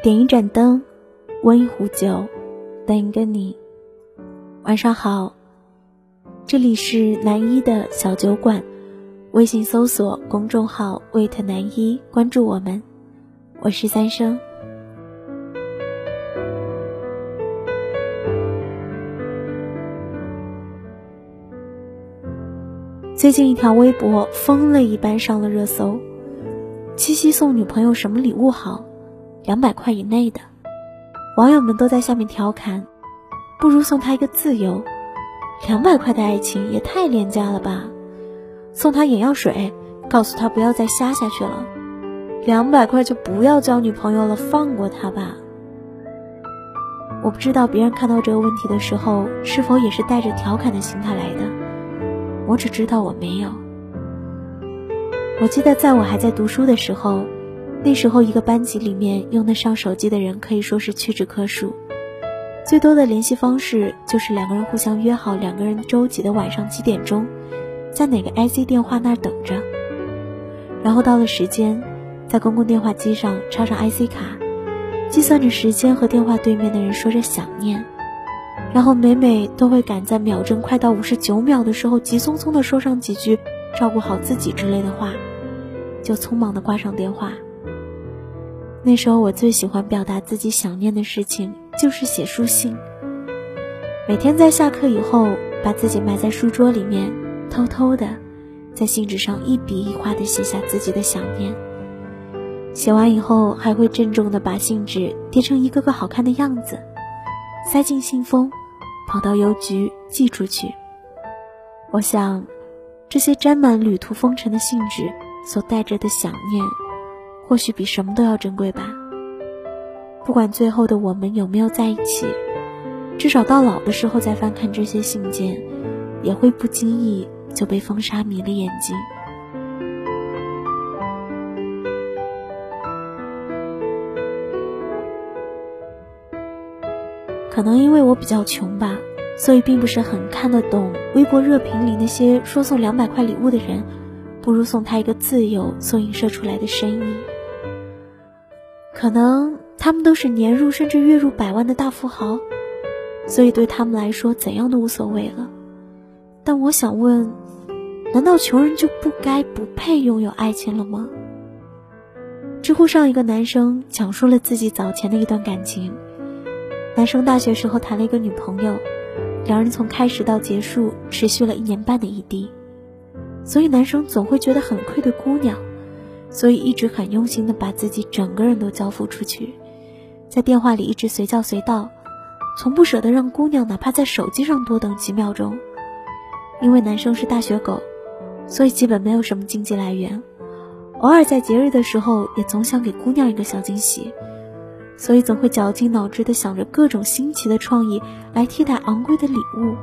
点一盏灯，温一壶酒，等一个你。晚上好，这里是南一的小酒馆，微信搜索公众号 “wait 南一”，关注我们。我是三生。最近一条微博疯了一般上了热搜，七夕送女朋友什么礼物好？两百块以内的，网友们都在下面调侃：“不如送他一个自由。”两百块的爱情也太廉价了吧？送他眼药水，告诉他不要再瞎下去了。两百块就不要交女朋友了，放过他吧。我不知道别人看到这个问题的时候，是否也是带着调侃的心态来的。我只知道我没有。我记得在我还在读书的时候，那时候一个班级里面用得上手机的人可以说是屈指可数，最多的联系方式就是两个人互相约好两个人周几的晚上几点钟，在哪个 IC 电话那儿等着，然后到了时间，在公共电话机上插上 IC 卡，计算着时间和电话对面的人说着想念。然后每每都会赶在秒针快到五十九秒的时候，急匆匆的说上几句“照顾好自己”之类的话，就匆忙的挂上电话。那时候我最喜欢表达自己想念的事情，就是写书信。每天在下课以后，把自己埋在书桌里面，偷偷的在信纸上一笔一画的写下自己的想念。写完以后，还会郑重的把信纸叠成一个个好看的样子。塞进信封，跑到邮局寄出去。我想，这些沾满旅途风尘的信纸所带着的想念，或许比什么都要珍贵吧。不管最后的我们有没有在一起，至少到老的时候再翻看这些信件，也会不经意就被风沙迷了眼睛。可能因为我比较穷吧，所以并不是很看得懂微博热评里那些说送两百块礼物的人，不如送他一个自由所映射出来的深意。可能他们都是年入甚至月入百万的大富豪，所以对他们来说怎样都无所谓了。但我想问，难道穷人就不该不配拥有爱情了吗？知乎上一个男生讲述了自己早前的一段感情。男生大学时候谈了一个女朋友，两人从开始到结束持续了一年半的异地，所以男生总会觉得很愧对姑娘，所以一直很用心的把自己整个人都交付出去，在电话里一直随叫随到，从不舍得让姑娘哪怕在手机上多等几秒钟。因为男生是大学狗，所以基本没有什么经济来源，偶尔在节日的时候也总想给姑娘一个小惊喜。所以总会绞尽脑汁的想着各种新奇的创意来替代昂贵的礼物。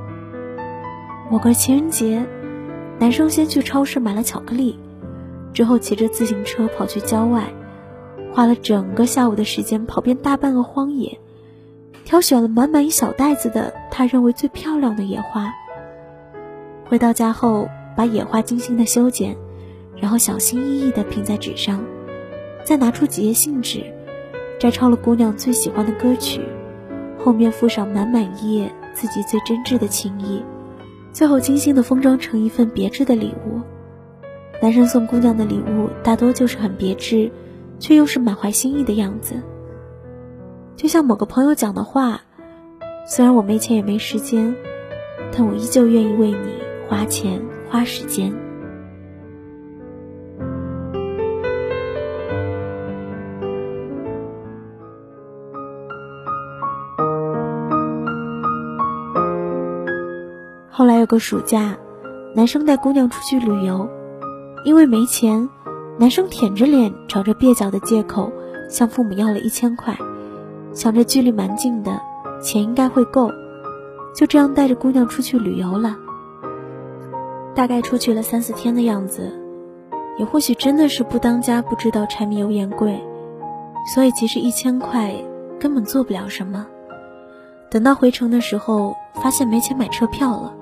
某个情人节，男生先去超市买了巧克力，之后骑着自行车跑去郊外，花了整个下午的时间跑遍大半个荒野，挑选了满满一小袋子的他认为最漂亮的野花。回到家后，把野花精心的修剪，然后小心翼翼地拼在纸上，再拿出几页信纸。摘抄了姑娘最喜欢的歌曲，后面附上满满一页自己最真挚的情谊，最后精心的封装成一份别致的礼物。男生送姑娘的礼物大多就是很别致，却又是满怀心意的样子。就像某个朋友讲的话：“虽然我没钱也没时间，但我依旧愿意为你花钱花时间。”后来有个暑假，男生带姑娘出去旅游，因为没钱，男生舔着脸找着蹩脚的借口向父母要了一千块，想着距离蛮近的，钱应该会够，就这样带着姑娘出去旅游了。大概出去了三四天的样子，也或许真的是不当家不知道柴米油盐贵，所以其实一千块根本做不了什么。等到回城的时候，发现没钱买车票了。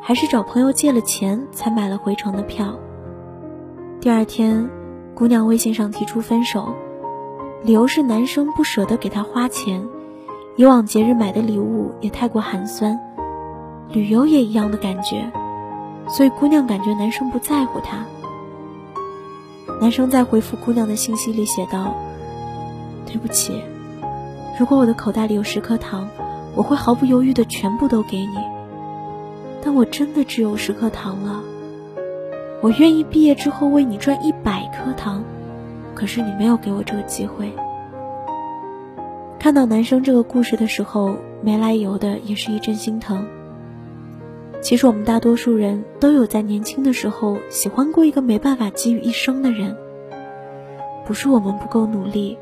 还是找朋友借了钱才买了回程的票。第二天，姑娘微信上提出分手，理由是男生不舍得给她花钱，以往节日买的礼物也太过寒酸，旅游也一样的感觉，所以姑娘感觉男生不在乎她。男生在回复姑娘的信息里写道：“对不起，如果我的口袋里有十颗糖，我会毫不犹豫的全部都给你。但我真的只有十颗糖了。我愿意毕业之后为你赚一百颗糖，可是你没有给我这个机会。”看到男生这个故事的时候，没来由的也是一阵心疼。其实我们大多数人都有在年轻的时候喜欢过一个没办法给予一生的人。不是我们不够努力，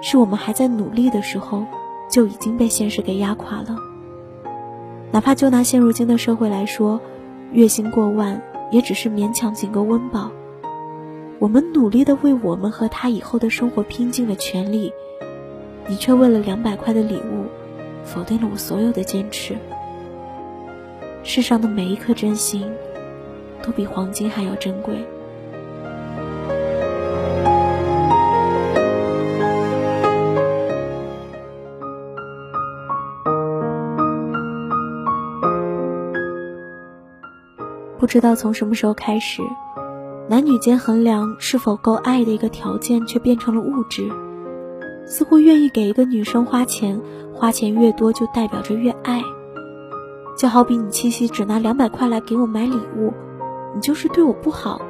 是我们还在努力的时候就已经被现实给压垮了。哪怕就拿现如今的社会来说，月薪过万也只是勉强仅够温饱。我们努力的为我们和他以后的生活拼尽了全力，你却为了两百块的礼物，否定了我所有的坚持。世上的每一颗真心，都比黄金还要珍贵。不知道从什么时候开始，男女间衡量是否够爱的一个条件，却变成了物质。似乎愿意给一个女生花钱，花钱越多就代表着越爱。就好比你七夕只拿两百块来给我买礼物，你就是对我不好。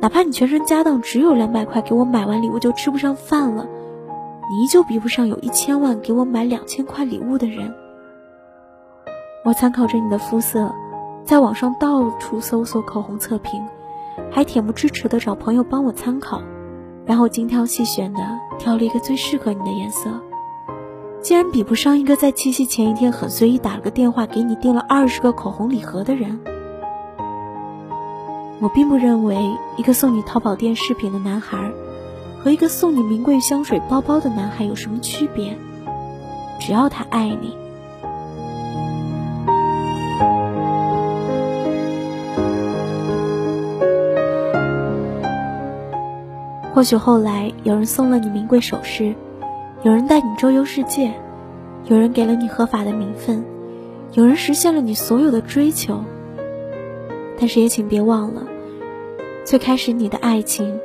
哪怕你全身家当只有两百块，给我买完礼物就吃不上饭了，你依旧比不上有一千万给我买两千块礼物的人。我参考着你的肤色，在网上到处搜索口红测评，还恬不知耻的找朋友帮我参考，然后精挑细选的挑了一个最适合你的颜色。竟然比不上一个在七夕前一天很随意打了个电话给你订了二十个口红礼盒的人。我并不认为一个送你淘宝店饰品的男孩，和一个送你名贵香水包包的男孩有什么区别。只要他爱你。或许后来有人送了你名贵首饰。有人带你周游世界，有人给了你合法的名分，有人实现了你所有的追求。但是也请别忘了，最开始你的爱情，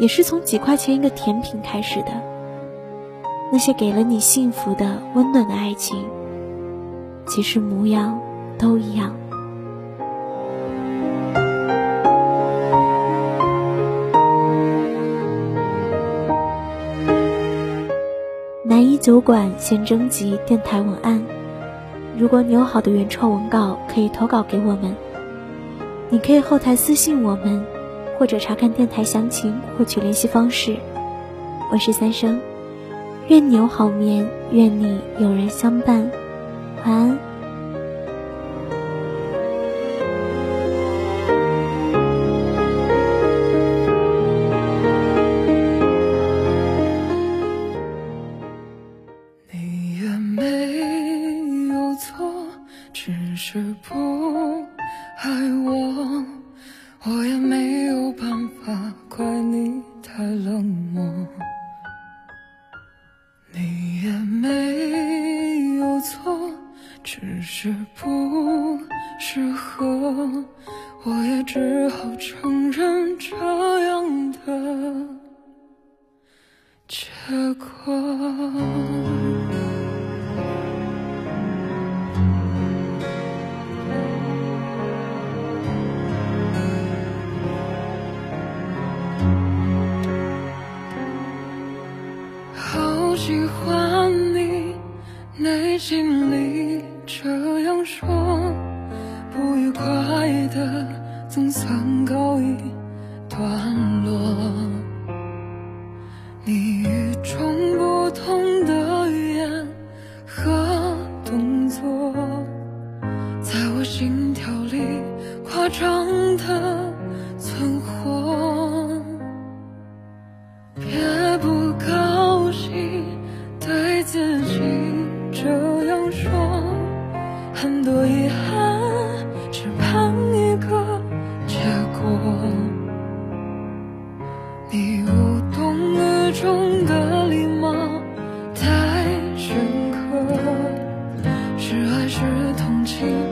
也是从几块钱一个甜品开始的。那些给了你幸福的、温暖的爱情，其实模样都一样。一酒馆先征集电台文案，如果你有好的原创文稿，可以投稿给我们。你可以后台私信我们，或者查看电台详情获取联系方式。我是三生，愿你有好眠，愿你有人相伴，晚安。错只是不适合，我也只好承认这样的结果。好喜欢你内心里。这样说，不愉快的总算告一段落。你与众不同的语言和动作，在我心跳里夸张的存活。you.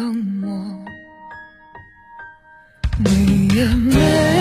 冷漠。你也没